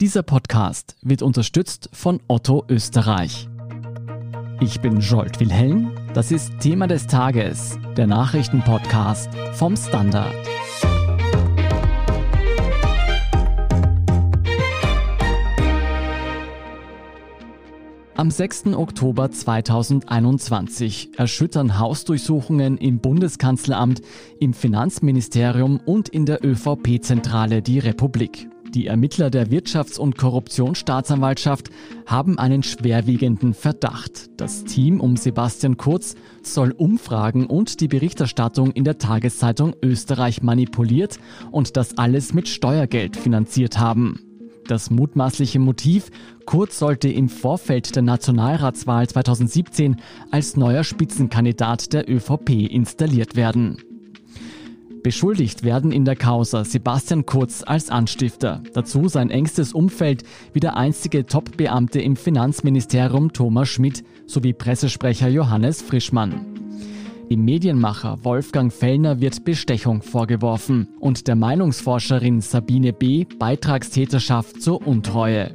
Dieser Podcast wird unterstützt von Otto Österreich. Ich bin Jolt Wilhelm. Das ist Thema des Tages, der Nachrichtenpodcast vom Standard. Am 6. Oktober 2021 erschüttern Hausdurchsuchungen im Bundeskanzleramt, im Finanzministerium und in der ÖVP-Zentrale die Republik. Die Ermittler der Wirtschafts- und Korruptionsstaatsanwaltschaft haben einen schwerwiegenden Verdacht. Das Team um Sebastian Kurz soll Umfragen und die Berichterstattung in der Tageszeitung Österreich manipuliert und das alles mit Steuergeld finanziert haben. Das mutmaßliche Motiv, Kurz sollte im Vorfeld der Nationalratswahl 2017 als neuer Spitzenkandidat der ÖVP installiert werden. Beschuldigt werden in der Causa Sebastian Kurz als Anstifter. Dazu sein engstes Umfeld wie der einzige Top-Beamte im Finanzministerium Thomas Schmidt sowie Pressesprecher Johannes Frischmann. Dem Medienmacher Wolfgang Fellner wird Bestechung vorgeworfen und der Meinungsforscherin Sabine B. Beitragstäterschaft zur Untreue.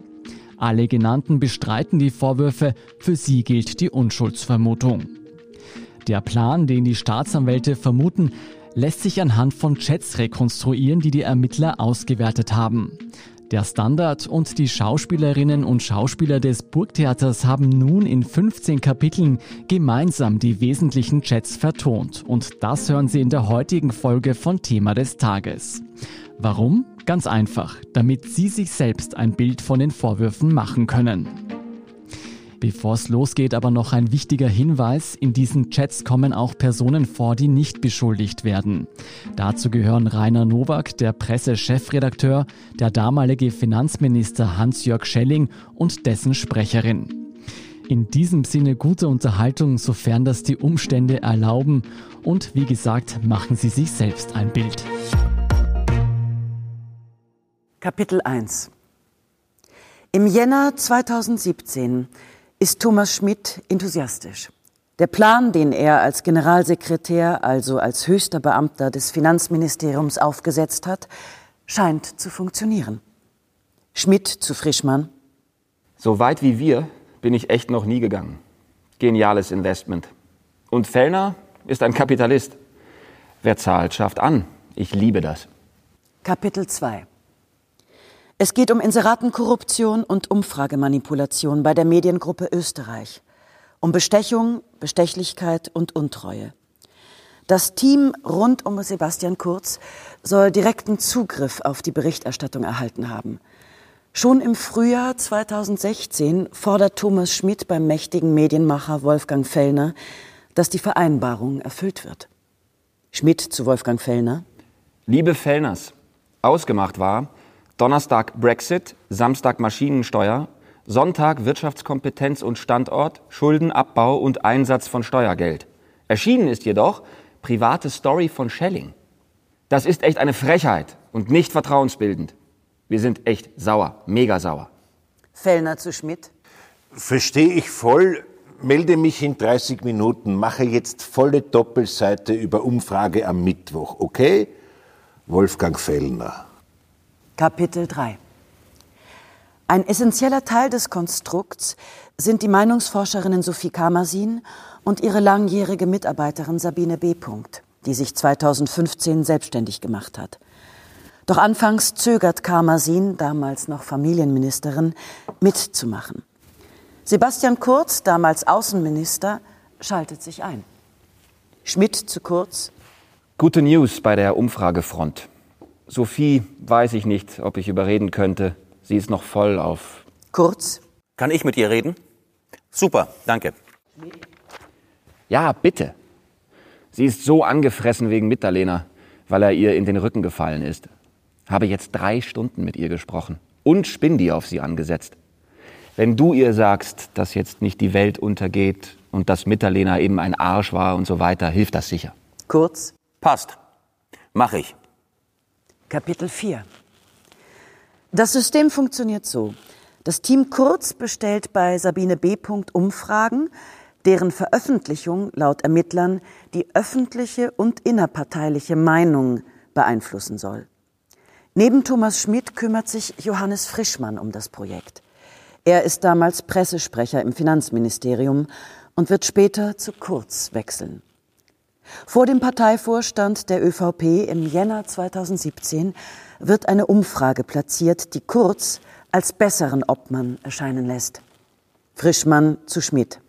Alle genannten bestreiten die Vorwürfe, für sie gilt die Unschuldsvermutung. Der Plan, den die Staatsanwälte vermuten, lässt sich anhand von Chats rekonstruieren, die die Ermittler ausgewertet haben. Der Standard und die Schauspielerinnen und Schauspieler des Burgtheaters haben nun in 15 Kapiteln gemeinsam die wesentlichen Chats vertont. Und das hören Sie in der heutigen Folge von Thema des Tages. Warum? Ganz einfach, damit Sie sich selbst ein Bild von den Vorwürfen machen können. Bevor es losgeht, aber noch ein wichtiger Hinweis. In diesen Chats kommen auch Personen vor, die nicht beschuldigt werden. Dazu gehören Rainer Nowak, der Pressechefredakteur, der damalige Finanzminister Hans-Jörg Schelling und dessen Sprecherin. In diesem Sinne gute Unterhaltung, sofern das die Umstände erlauben. Und wie gesagt, machen Sie sich selbst ein Bild. Kapitel 1 Im Jänner 2017 ist Thomas Schmidt enthusiastisch. Der Plan, den er als Generalsekretär, also als höchster Beamter des Finanzministeriums aufgesetzt hat, scheint zu funktionieren. Schmidt zu Frischmann. So weit wie wir bin ich echt noch nie gegangen. Geniales Investment. Und Fellner ist ein Kapitalist. Wer zahlt, schafft an. Ich liebe das. Kapitel 2 es geht um Inseratenkorruption und Umfragemanipulation bei der Mediengruppe Österreich, um Bestechung, Bestechlichkeit und Untreue. Das Team rund um Sebastian Kurz soll direkten Zugriff auf die Berichterstattung erhalten haben. Schon im Frühjahr 2016 fordert Thomas Schmidt beim mächtigen Medienmacher Wolfgang Fellner, dass die Vereinbarung erfüllt wird. Schmidt zu Wolfgang Fellner. Liebe Fellners, ausgemacht war, Donnerstag Brexit, Samstag Maschinensteuer, Sonntag Wirtschaftskompetenz und Standort, Schuldenabbau und Einsatz von Steuergeld. Erschienen ist jedoch private Story von Schelling. Das ist echt eine Frechheit und nicht vertrauensbildend. Wir sind echt sauer, mega sauer. Fellner zu Schmidt. Verstehe ich voll, melde mich in 30 Minuten, mache jetzt volle Doppelseite über Umfrage am Mittwoch, okay? Wolfgang Fellner. Kapitel 3 Ein essentieller Teil des Konstrukts sind die Meinungsforscherinnen Sophie Kamasin und ihre langjährige Mitarbeiterin Sabine B. die sich 2015 selbstständig gemacht hat. Doch anfangs zögert Kamasin, damals noch Familienministerin, mitzumachen. Sebastian Kurz, damals Außenminister, schaltet sich ein. Schmidt zu Kurz. Gute News bei der Umfragefront. Sophie weiß ich nicht, ob ich überreden könnte. Sie ist noch voll auf. Kurz. Kann ich mit ihr reden? Super, danke. Ja, bitte. Sie ist so angefressen wegen Mitterlehner, weil er ihr in den Rücken gefallen ist. Habe jetzt drei Stunden mit ihr gesprochen und Spindi auf sie angesetzt. Wenn du ihr sagst, dass jetzt nicht die Welt untergeht und dass Mitterlehner eben ein Arsch war und so weiter, hilft das sicher. Kurz. Passt. Mach ich. Kapitel 4 Das System funktioniert so. Das Team Kurz bestellt bei Sabine B. Umfragen, deren Veröffentlichung laut Ermittlern die öffentliche und innerparteiliche Meinung beeinflussen soll. Neben Thomas Schmidt kümmert sich Johannes Frischmann um das Projekt. Er ist damals Pressesprecher im Finanzministerium und wird später zu Kurz wechseln. Vor dem Parteivorstand der ÖVP im Jänner 2017 wird eine Umfrage platziert, die Kurz als besseren Obmann erscheinen lässt. Frischmann zu Schmidt.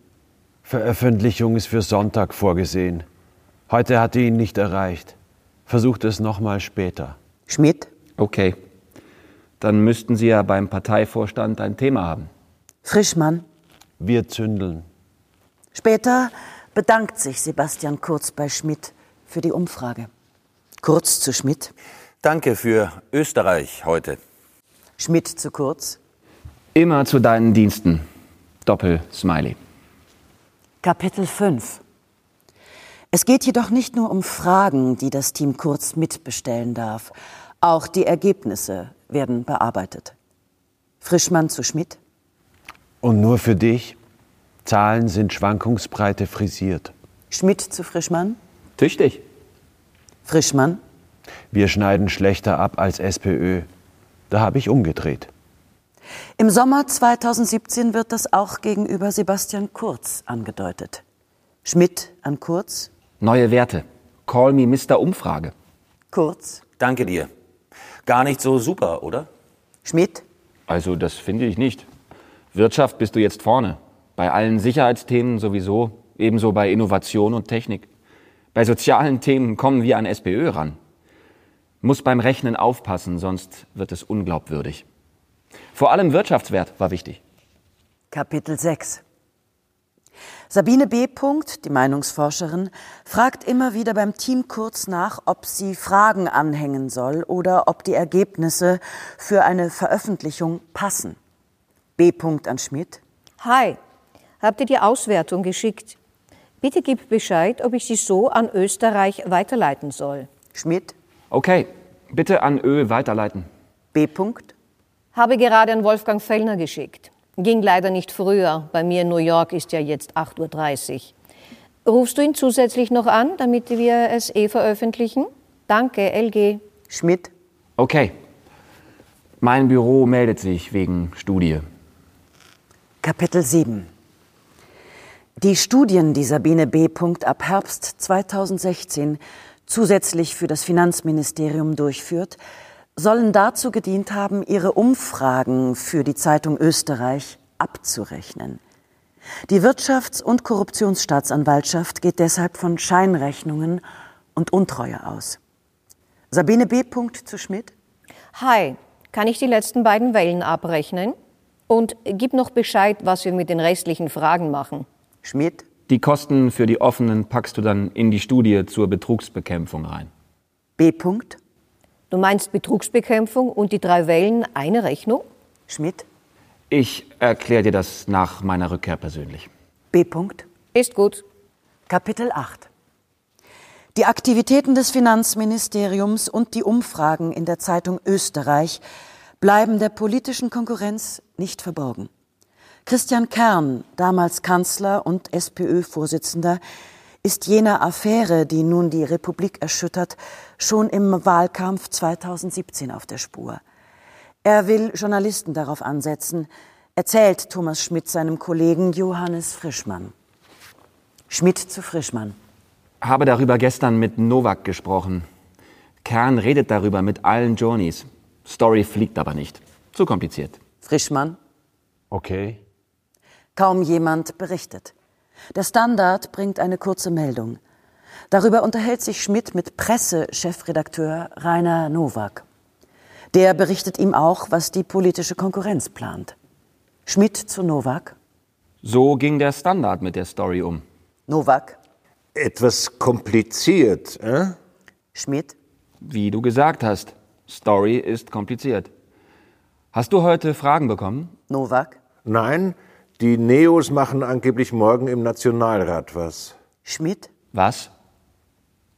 Veröffentlichung ist für Sonntag vorgesehen. Heute hat ihn nicht erreicht. Versucht es nochmal später. Schmidt. Okay. Dann müssten Sie ja beim Parteivorstand ein Thema haben. Frischmann. Wir zündeln. Später bedankt sich Sebastian Kurz bei Schmidt für die Umfrage. Kurz zu Schmidt. Danke für Österreich heute. Schmidt zu Kurz. Immer zu deinen Diensten. Doppel-Smiley. Kapitel 5 Es geht jedoch nicht nur um Fragen, die das Team Kurz mitbestellen darf. Auch die Ergebnisse werden bearbeitet. Frischmann zu Schmidt. Und nur für dich? Zahlen sind schwankungsbreite frisiert. Schmidt zu Frischmann. Tüchtig. Frischmann. Wir schneiden schlechter ab als SPÖ. Da habe ich umgedreht. Im Sommer 2017 wird das auch gegenüber Sebastian Kurz angedeutet. Schmidt an Kurz. Neue Werte. Call me Mr. Umfrage. Kurz. Danke dir. Gar nicht so super, oder? Schmidt. Also das finde ich nicht. Wirtschaft bist du jetzt vorne. Bei allen Sicherheitsthemen sowieso, ebenso bei Innovation und Technik. Bei sozialen Themen kommen wir an SPÖ ran. Muss beim Rechnen aufpassen, sonst wird es unglaubwürdig. Vor allem Wirtschaftswert war wichtig. Kapitel 6 Sabine B. die Meinungsforscherin, fragt immer wieder beim Team kurz nach, ob sie Fragen anhängen soll oder ob die Ergebnisse für eine Veröffentlichung passen. B. an Schmidt. Hi, habt ihr die Auswertung geschickt? Bitte gib Bescheid, ob ich sie so an Österreich weiterleiten soll. Schmidt. Okay, bitte an Ö weiterleiten. B. Habe gerade an Wolfgang Fellner geschickt. Ging leider nicht früher. Bei mir in New York ist ja jetzt 8.30 Uhr. Rufst du ihn zusätzlich noch an, damit wir es eh veröffentlichen? Danke, LG. Schmidt. Okay. Mein Büro meldet sich wegen Studie. Kapitel 7 Die Studien, die Sabine B. ab Herbst 2016 zusätzlich für das Finanzministerium durchführt, sollen dazu gedient haben, ihre Umfragen für die Zeitung Österreich abzurechnen. Die Wirtschafts- und Korruptionsstaatsanwaltschaft geht deshalb von Scheinrechnungen und Untreue aus. Sabine B. zu Schmidt. Hi, kann ich die letzten beiden Wellen abrechnen? Und gib noch Bescheid, was wir mit den restlichen Fragen machen. Schmidt. Die Kosten für die offenen packst du dann in die Studie zur Betrugsbekämpfung rein. B. Du meinst Betrugsbekämpfung und die drei Wellen eine Rechnung? Schmidt. Ich erkläre dir das nach meiner Rückkehr persönlich. B. Ist gut. Kapitel 8. Die Aktivitäten des Finanzministeriums und die Umfragen in der Zeitung Österreich bleiben der politischen Konkurrenz nicht verborgen. Christian Kern, damals Kanzler und SPÖ-Vorsitzender, ist jener Affäre, die nun die Republik erschüttert, schon im Wahlkampf 2017 auf der Spur. Er will Journalisten darauf ansetzen, erzählt Thomas Schmidt seinem Kollegen Johannes Frischmann. Schmidt zu Frischmann. Habe darüber gestern mit Novak gesprochen. Kern redet darüber mit allen Journeys. Story fliegt aber nicht. Zu kompliziert. Frischmann. Okay. Kaum jemand berichtet. Der Standard bringt eine kurze Meldung. Darüber unterhält sich Schmidt mit Pressechefredakteur Rainer Nowak. Der berichtet ihm auch, was die politische Konkurrenz plant. Schmidt zu Nowak. So ging der Standard mit der Story um. Nowak. Etwas kompliziert, äh? Schmidt. Wie du gesagt hast, Story ist kompliziert. Hast du heute Fragen bekommen? Nowak. Nein, die Neos machen angeblich morgen im Nationalrat was. Schmidt? Was?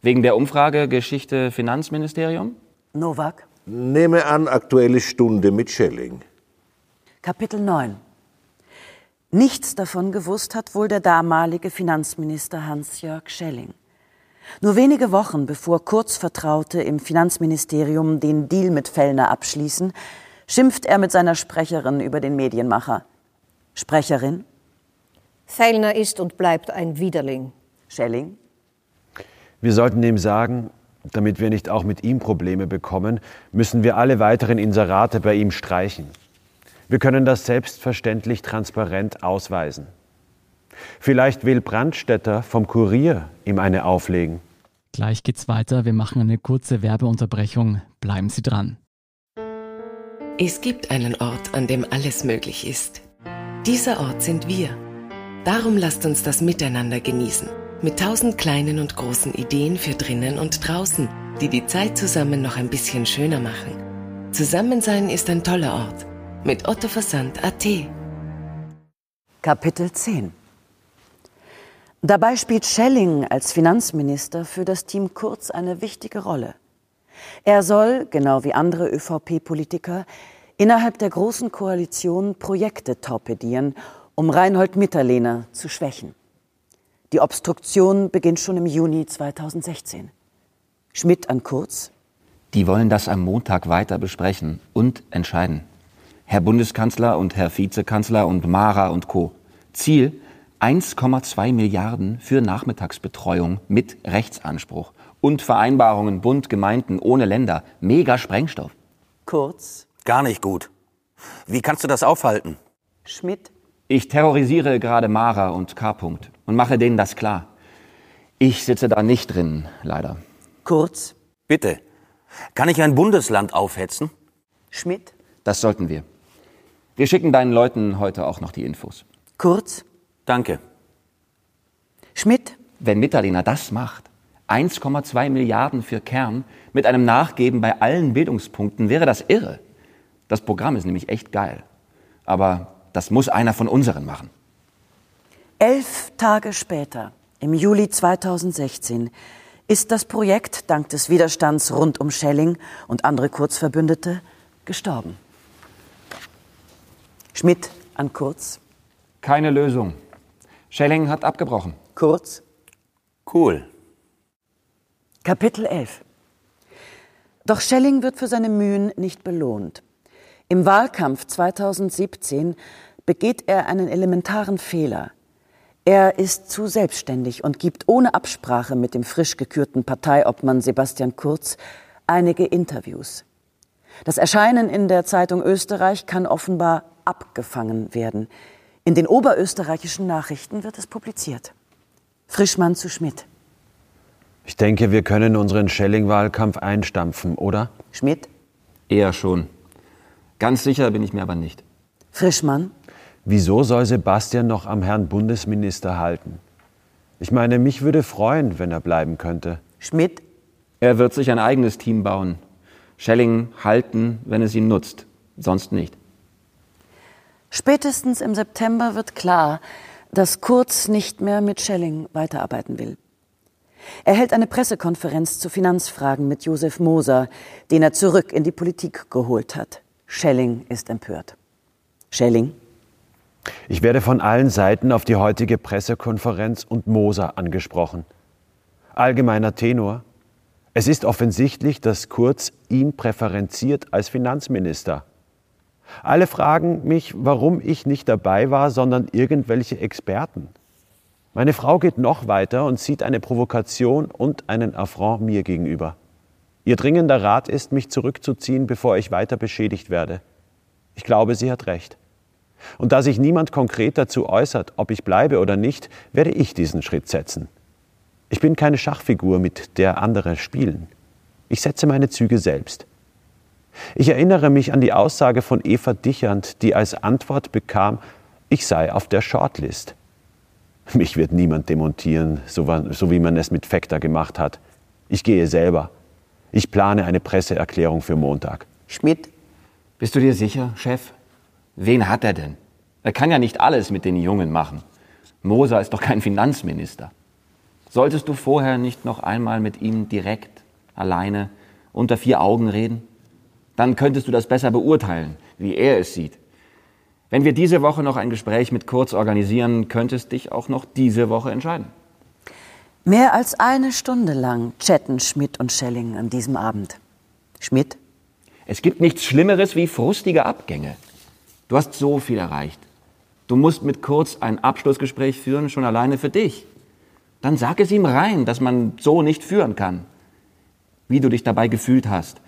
Wegen der Umfrage Geschichte Finanzministerium? Nowak? Nehme an, aktuelle Stunde mit Schelling. Kapitel 9 Nichts davon gewusst hat wohl der damalige Finanzminister Hans-Jörg Schelling. Nur wenige Wochen bevor Kurzvertraute im Finanzministerium den Deal mit Fellner abschließen, schimpft er mit seiner Sprecherin über den Medienmacher. Sprecherin? Fellner ist und bleibt ein Widerling. Schelling? Wir sollten ihm sagen, damit wir nicht auch mit ihm Probleme bekommen, müssen wir alle weiteren Inserate bei ihm streichen. Wir können das selbstverständlich transparent ausweisen. Vielleicht will Brandstätter vom Kurier ihm eine auflegen. Gleich geht's weiter. Wir machen eine kurze Werbeunterbrechung. Bleiben Sie dran. Es gibt einen Ort, an dem alles möglich ist. Dieser Ort sind wir. Darum lasst uns das miteinander genießen. Mit tausend kleinen und großen Ideen für drinnen und draußen, die die Zeit zusammen noch ein bisschen schöner machen. Zusammensein ist ein toller Ort. Mit Otto Versand AT. Kapitel 10 Dabei spielt Schelling als Finanzminister für das Team Kurz eine wichtige Rolle. Er soll, genau wie andere ÖVP-Politiker, innerhalb der Großen Koalition Projekte torpedieren, um Reinhold Mitterlehner zu schwächen. Die Obstruktion beginnt schon im Juni 2016. Schmidt an Kurz. Die wollen das am Montag weiter besprechen und entscheiden. Herr Bundeskanzler und Herr Vizekanzler und Mara und Co. Ziel 1,2 Milliarden für Nachmittagsbetreuung mit Rechtsanspruch und Vereinbarungen Bund, Gemeinden ohne Länder. Mega Sprengstoff. Kurz. Gar nicht gut. Wie kannst du das aufhalten? Schmidt. Ich terrorisiere gerade Mara und K. -Punkt und mache denen das klar. Ich sitze da nicht drin, leider. Kurz. Bitte. Kann ich ein Bundesland aufhetzen? Schmidt. Das sollten wir. Wir schicken deinen Leuten heute auch noch die Infos. Kurz. Danke. Schmidt. Wenn Mitterlehner das macht, 1,2 Milliarden für Kern mit einem Nachgeben bei allen Bildungspunkten, wäre das irre. Das Programm ist nämlich echt geil. Aber das muss einer von unseren machen. Elf Tage später, im Juli 2016, ist das Projekt dank des Widerstands rund um Schelling und andere Kurzverbündete gestorben. Schmidt an Kurz. Keine Lösung. Schelling hat abgebrochen. Kurz. Cool. Kapitel 11 Doch Schelling wird für seine Mühen nicht belohnt. Im Wahlkampf 2017 begeht er einen elementaren Fehler. Er ist zu selbstständig und gibt ohne Absprache mit dem frisch gekürten Parteiobmann Sebastian Kurz einige Interviews. Das Erscheinen in der Zeitung Österreich kann offenbar abgefangen werden. In den oberösterreichischen Nachrichten wird es publiziert. Frischmann zu Schmidt. Ich denke, wir können unseren Schelling-Wahlkampf einstampfen, oder? Schmidt. Eher schon. Ganz sicher bin ich mir aber nicht. Frischmann. Wieso soll Sebastian noch am Herrn Bundesminister halten? Ich meine, mich würde freuen, wenn er bleiben könnte. Schmidt. Er wird sich ein eigenes Team bauen. Schelling halten, wenn es ihn nutzt. Sonst nicht. Spätestens im September wird klar, dass Kurz nicht mehr mit Schelling weiterarbeiten will. Er hält eine Pressekonferenz zu Finanzfragen mit Josef Moser, den er zurück in die Politik geholt hat. Schelling ist empört. Schelling? Ich werde von allen Seiten auf die heutige Pressekonferenz und Moser angesprochen. Allgemeiner Tenor. Es ist offensichtlich, dass Kurz ihn präferenziert als Finanzminister. Alle fragen mich, warum ich nicht dabei war, sondern irgendwelche Experten. Meine Frau geht noch weiter und sieht eine Provokation und einen Affront mir gegenüber. Ihr dringender Rat ist, mich zurückzuziehen, bevor ich weiter beschädigt werde. Ich glaube, sie hat recht. Und da sich niemand konkret dazu äußert, ob ich bleibe oder nicht, werde ich diesen Schritt setzen. Ich bin keine Schachfigur, mit der andere spielen. Ich setze meine Züge selbst. Ich erinnere mich an die Aussage von Eva Dichand, die als Antwort bekam, ich sei auf der Shortlist. Mich wird niemand demontieren, so wie man es mit Fekta gemacht hat. Ich gehe selber. Ich plane eine Presseerklärung für Montag. Schmidt? Bist du dir sicher, Chef? Wen hat er denn? Er kann ja nicht alles mit den Jungen machen. Moser ist doch kein Finanzminister. Solltest du vorher nicht noch einmal mit ihm direkt, alleine, unter vier Augen reden? Dann könntest du das besser beurteilen, wie er es sieht. Wenn wir diese Woche noch ein Gespräch mit Kurz organisieren, könntest dich auch noch diese Woche entscheiden. Mehr als eine Stunde lang chatten Schmidt und Schelling an diesem Abend. Schmidt? Es gibt nichts Schlimmeres wie frustige Abgänge. Du hast so viel erreicht. Du musst mit Kurz ein Abschlussgespräch führen, schon alleine für dich. Dann sag es ihm rein, dass man so nicht führen kann. Wie du dich dabei gefühlt hast,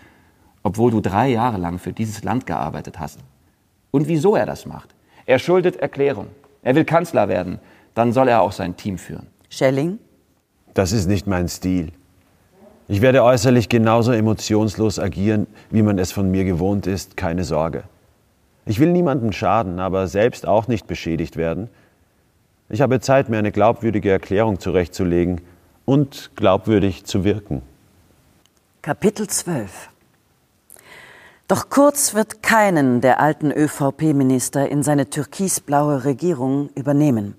obwohl du drei Jahre lang für dieses Land gearbeitet hast. Und wieso er das macht. Er schuldet Erklärung. Er will Kanzler werden. Dann soll er auch sein Team führen. Schelling? Das ist nicht mein Stil. Ich werde äußerlich genauso emotionslos agieren, wie man es von mir gewohnt ist, keine Sorge. Ich will niemandem schaden, aber selbst auch nicht beschädigt werden. Ich habe Zeit, mir eine glaubwürdige Erklärung zurechtzulegen und glaubwürdig zu wirken. Kapitel 12 Doch Kurz wird keinen der alten ÖVP-Minister in seine türkisblaue Regierung übernehmen.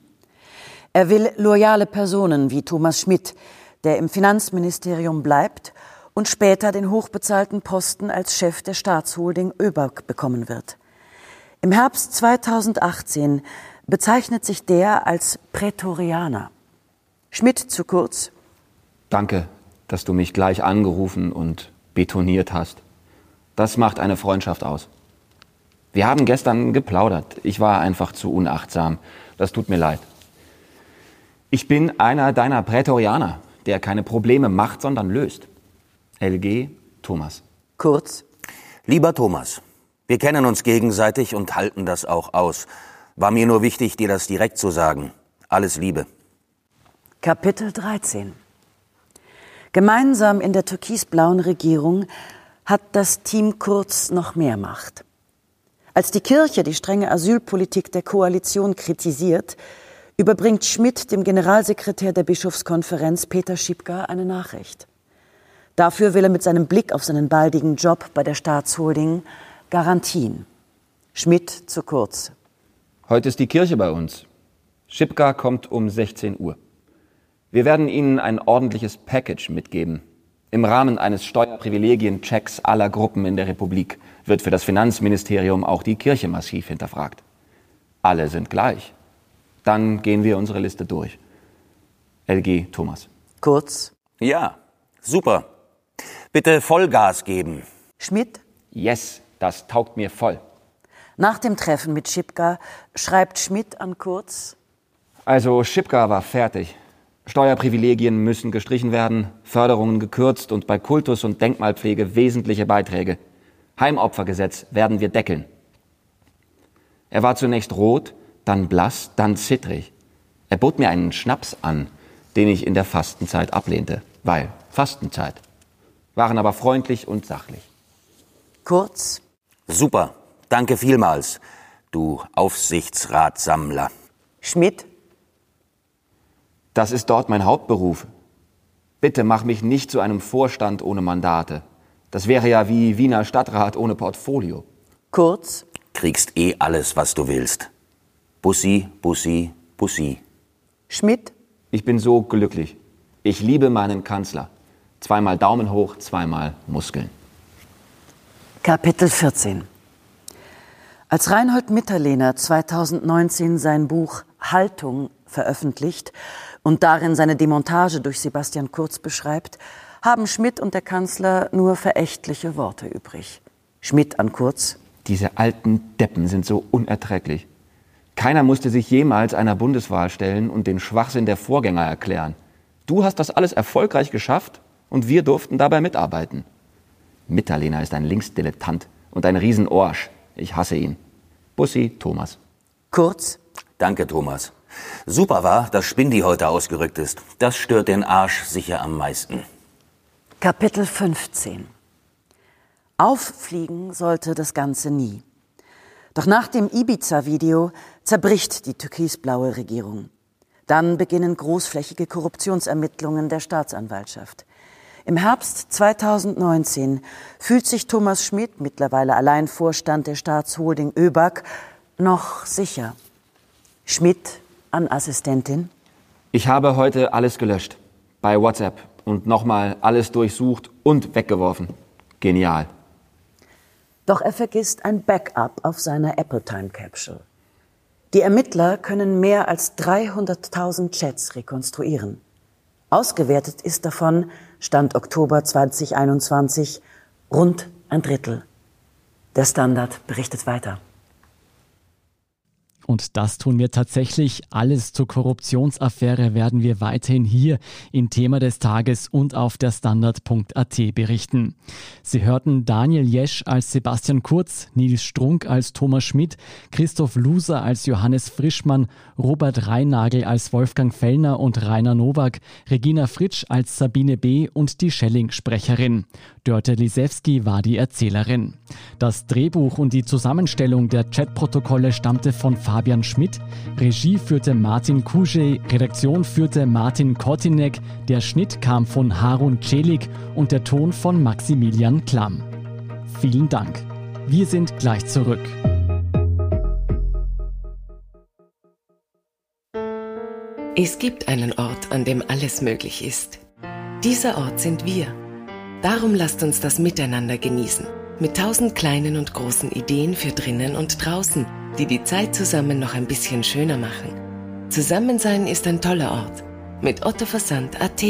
Er will loyale Personen wie Thomas Schmidt, der im Finanzministerium bleibt und später den hochbezahlten Posten als Chef der Staatsholding ÖBAG bekommen wird. Im Herbst 2018 bezeichnet sich der als Prätorianer. Schmidt zu kurz. Danke, dass du mich gleich angerufen und betoniert hast. Das macht eine Freundschaft aus. Wir haben gestern geplaudert. Ich war einfach zu unachtsam. Das tut mir leid. Ich bin einer deiner Prätorianer, der keine Probleme macht, sondern löst. LG Thomas. Kurz. Lieber Thomas, wir kennen uns gegenseitig und halten das auch aus. War mir nur wichtig, dir das direkt zu sagen. Alles Liebe. Kapitel 13 Gemeinsam in der türkisblauen Regierung hat das Team Kurz noch mehr Macht. Als die Kirche die strenge Asylpolitik der Koalition kritisiert, überbringt Schmidt dem Generalsekretär der Bischofskonferenz Peter Schipka eine Nachricht. Dafür will er mit seinem Blick auf seinen baldigen Job bei der Staatsholding Garantien. Schmidt zu kurz. Heute ist die Kirche bei uns. Schipka kommt um 16 Uhr. Wir werden Ihnen ein ordentliches Package mitgeben. Im Rahmen eines Steuerprivilegienchecks aller Gruppen in der Republik wird für das Finanzministerium auch die Kirche massiv hinterfragt. Alle sind gleich. Dann gehen wir unsere Liste durch. LG Thomas. Kurz. Ja, super. Bitte Vollgas geben. Schmidt. Yes, das taugt mir voll. Nach dem Treffen mit Schipka schreibt Schmidt an Kurz. Also Schipka war fertig. Steuerprivilegien müssen gestrichen werden, Förderungen gekürzt und bei Kultus- und Denkmalpflege wesentliche Beiträge. Heimopfergesetz werden wir deckeln. Er war zunächst rot, dann blass, dann zittrig. Er bot mir einen Schnaps an, den ich in der Fastenzeit ablehnte, weil Fastenzeit. Waren aber freundlich und sachlich. Kurz. Super. Danke vielmals, du Aufsichtsratsammler. Schmidt. Das ist dort mein Hauptberuf. Bitte mach mich nicht zu einem Vorstand ohne Mandate. Das wäre ja wie Wiener Stadtrat ohne Portfolio. Kurz. Kriegst eh alles, was du willst. Bussi, Bussi, Bussi. Schmidt. Ich bin so glücklich. Ich liebe meinen Kanzler. Zweimal Daumen hoch, zweimal Muskeln. Kapitel 14 Als Reinhold Mitterlehner 2019 sein Buch Haltung veröffentlicht und darin seine Demontage durch Sebastian Kurz beschreibt, haben Schmidt und der Kanzler nur verächtliche Worte übrig. Schmidt an Kurz. Diese alten Deppen sind so unerträglich. Keiner musste sich jemals einer Bundeswahl stellen und den Schwachsinn der Vorgänger erklären. Du hast das alles erfolgreich geschafft und wir durften dabei mitarbeiten. Mitterlehner ist ein Linksdilettant und ein Riesenorsch. Ich hasse ihn. Bussi, Thomas. Kurz. Danke, Thomas. Super war, dass Spindi heute ausgerückt ist. Das stört den Arsch sicher am meisten. Kapitel 15 Auffliegen sollte das Ganze nie. Doch nach dem Ibiza-Video zerbricht die türkisblaue Regierung. Dann beginnen großflächige Korruptionsermittlungen der Staatsanwaltschaft. Im Herbst 2019 fühlt sich Thomas Schmidt, mittlerweile Alleinvorstand der Staatsholding ÖBAG, noch sicher. Schmidt an Assistentin. Ich habe heute alles gelöscht. Bei WhatsApp und nochmal alles durchsucht und weggeworfen. Genial. Doch er vergisst ein Backup auf seiner Apple Time Capsule. Die Ermittler können mehr als 300.000 Chats rekonstruieren. Ausgewertet ist davon, Stand Oktober 2021, rund ein Drittel. Der Standard berichtet weiter. Und das tun wir tatsächlich. Alles zur Korruptionsaffäre werden wir weiterhin hier im Thema des Tages und auf der Standard.at berichten. Sie hörten Daniel Jesch als Sebastian Kurz, Nils Strunk als Thomas Schmidt, Christoph Luser als Johannes Frischmann, Robert Reinagel als Wolfgang Fellner und Rainer Nowak, Regina Fritsch als Sabine B. und die Schelling-Sprecherin. Dörte Lisewski war die Erzählerin. Das Drehbuch und die Zusammenstellung der Chatprotokolle stammte von Fabian Schmidt, Regie führte Martin Kuschey, Redaktion führte Martin Kortinek, der Schnitt kam von Harun Celik und der Ton von Maximilian Klamm. Vielen Dank. Wir sind gleich zurück. Es gibt einen Ort, an dem alles möglich ist. Dieser Ort sind wir. Darum lasst uns das miteinander genießen. Mit tausend kleinen und großen Ideen für drinnen und draußen, die die Zeit zusammen noch ein bisschen schöner machen. Zusammensein ist ein toller Ort. Mit Otto Versand AT.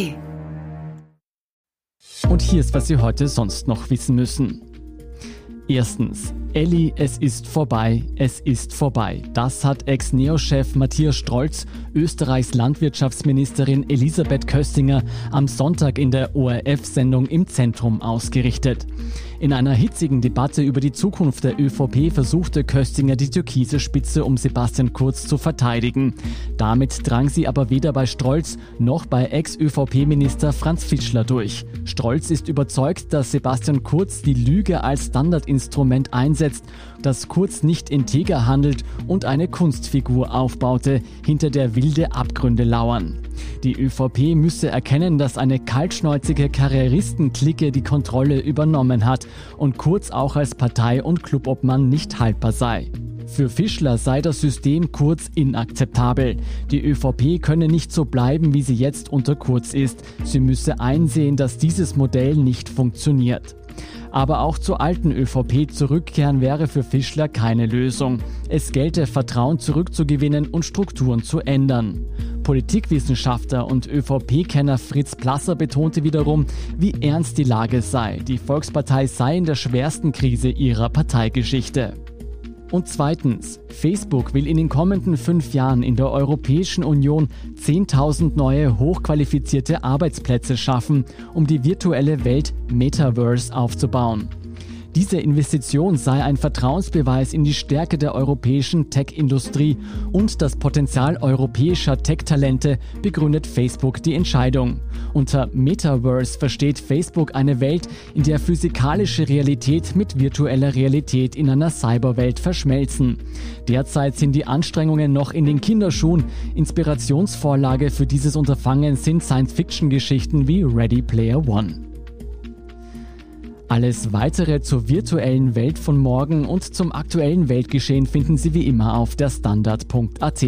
Und hier ist, was Sie heute sonst noch wissen müssen. Erstens. Elli, es ist vorbei, es ist vorbei. Das hat Ex-Neo-Chef Matthias Strolz Österreichs Landwirtschaftsministerin Elisabeth Köstinger am Sonntag in der ORF-Sendung im Zentrum ausgerichtet. In einer hitzigen Debatte über die Zukunft der ÖVP versuchte Köstinger die türkise Spitze um Sebastian Kurz zu verteidigen. Damit drang sie aber weder bei Strolz noch bei Ex-ÖVP-Minister Franz Fischler durch. Strolz ist überzeugt, dass Sebastian Kurz die Lüge als Standardinstrument einsetzt, dass Kurz nicht integer handelt und eine Kunstfigur aufbaute, hinter der wilde Abgründe lauern. Die ÖVP müsse erkennen, dass eine kaltschnäuzige Karrieristenklicke die Kontrolle übernommen hat und Kurz auch als Partei- und Clubobmann nicht haltbar sei. Für Fischler sei das System Kurz inakzeptabel. Die ÖVP könne nicht so bleiben, wie sie jetzt unter Kurz ist. Sie müsse einsehen, dass dieses Modell nicht funktioniert. Aber auch zur alten ÖVP zurückkehren wäre für Fischler keine Lösung. Es gelte, Vertrauen zurückzugewinnen und Strukturen zu ändern. Politikwissenschaftler und ÖVP-Kenner Fritz Plasser betonte wiederum, wie ernst die Lage sei. Die Volkspartei sei in der schwersten Krise ihrer Parteigeschichte. Und zweitens, Facebook will in den kommenden fünf Jahren in der Europäischen Union 10.000 neue hochqualifizierte Arbeitsplätze schaffen, um die virtuelle Welt Metaverse aufzubauen. Diese Investition sei ein Vertrauensbeweis in die Stärke der europäischen Tech-Industrie und das Potenzial europäischer Tech-Talente begründet Facebook die Entscheidung. Unter Metaverse versteht Facebook eine Welt, in der physikalische Realität mit virtueller Realität in einer Cyberwelt verschmelzen. Derzeit sind die Anstrengungen noch in den Kinderschuhen. Inspirationsvorlage für dieses Unterfangen sind Science-Fiction-Geschichten wie Ready Player One. Alles weitere zur virtuellen Welt von morgen und zum aktuellen Weltgeschehen finden Sie wie immer auf der Standard.at.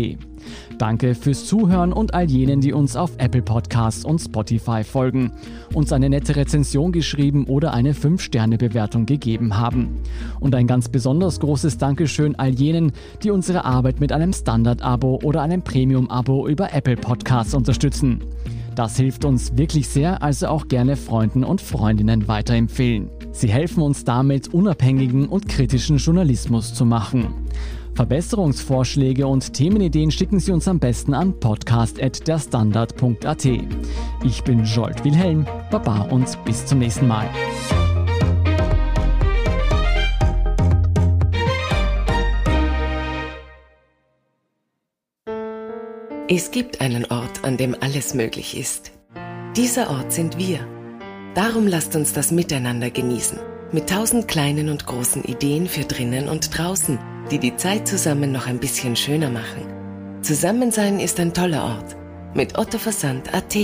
Danke fürs Zuhören und all jenen, die uns auf Apple Podcasts und Spotify folgen, uns eine nette Rezension geschrieben oder eine 5-Sterne-Bewertung gegeben haben. Und ein ganz besonders großes Dankeschön all jenen, die unsere Arbeit mit einem Standard-Abo oder einem Premium-Abo über Apple Podcasts unterstützen. Das hilft uns wirklich sehr, also auch gerne Freunden und Freundinnen weiterempfehlen. Sie helfen uns damit, unabhängigen und kritischen Journalismus zu machen. Verbesserungsvorschläge und Themenideen schicken Sie uns am besten an podcast.derstandard.at. Ich bin Jolt Wilhelm, Baba und bis zum nächsten Mal. Es gibt einen Ort, an dem alles möglich ist. Dieser Ort sind wir. Darum lasst uns das miteinander genießen. Mit tausend kleinen und großen Ideen für drinnen und draußen, die die Zeit zusammen noch ein bisschen schöner machen. Zusammensein ist ein toller Ort. Mit Otto Versand AT.